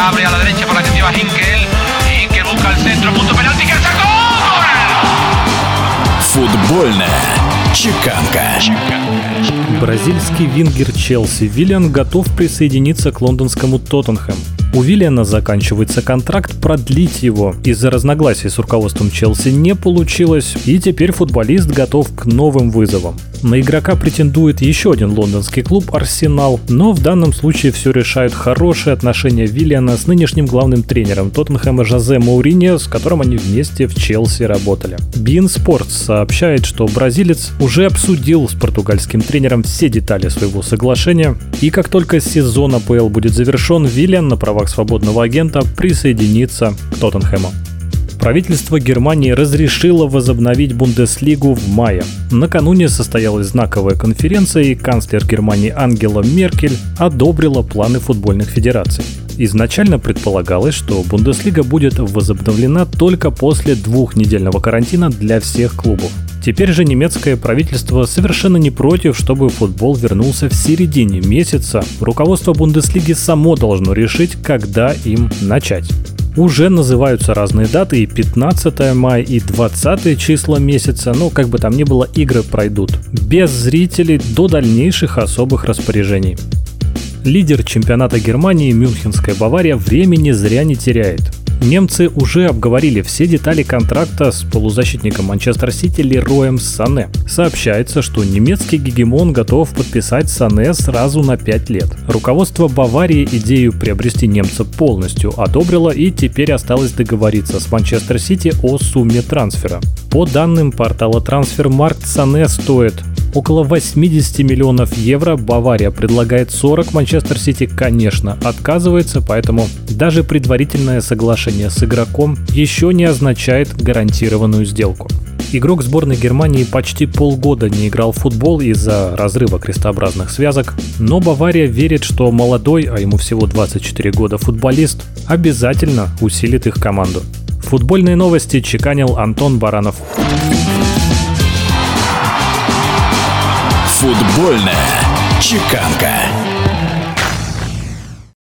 abre a la derecha por la que lleva Hinkel. Hinkel busca el centro, punto penalti que sacó. Футбольная чеканка. Бразильский вингер Челси Виллиан готов присоединиться к лондонскому Тоттенхэм. У Виллиана заканчивается контракт, продлить его из-за разногласий с руководством Челси не получилось, и теперь футболист готов к новым вызовам. На игрока претендует еще один лондонский клуб «Арсенал», но в данном случае все решают хорошие отношения Виллиана с нынешним главным тренером Тоттенхэма Жозе Мауриньо, с которым они вместе в Челси работали. Bein Sports сообщает, что бразилец уже обсудил с португальским тренером все детали своего соглашения, и как только сезон АПЛ будет завершен, Виллиан на правах свободного агента присоединится к Тоттенхэму. Правительство Германии разрешило возобновить Бундеслигу в мае. Накануне состоялась знаковая конференция, и канцлер Германии Ангела Меркель одобрила планы футбольных федераций. Изначально предполагалось, что Бундеслига будет возобновлена только после двухнедельного карантина для всех клубов. Теперь же немецкое правительство совершенно не против, чтобы футбол вернулся в середине месяца. Руководство Бундеслиги само должно решить, когда им начать. Уже называются разные даты, и 15 мая, и 20 числа месяца, но как бы там ни было, игры пройдут. Без зрителей до дальнейших особых распоряжений. Лидер чемпионата Германии Мюнхенская Бавария времени зря не теряет. Немцы уже обговорили все детали контракта с полузащитником Манчестер Сити Лероем Сане. Сообщается, что немецкий гегемон готов подписать Сане сразу на 5 лет. Руководство Баварии идею приобрести немца полностью одобрило и теперь осталось договориться с Манчестер Сити о сумме трансфера. По данным портала Трансфермаркт Сане стоит около 80 миллионов евро. Бавария предлагает 40, Манчестер Сити, конечно, отказывается, поэтому даже предварительное соглашение с игроком еще не означает гарантированную сделку. Игрок сборной Германии почти полгода не играл в футбол из-за разрыва крестообразных связок, но Бавария верит, что молодой, а ему всего 24 года футболист, обязательно усилит их команду. Футбольные новости чеканил Антон Баранов. Футбольная чеканка.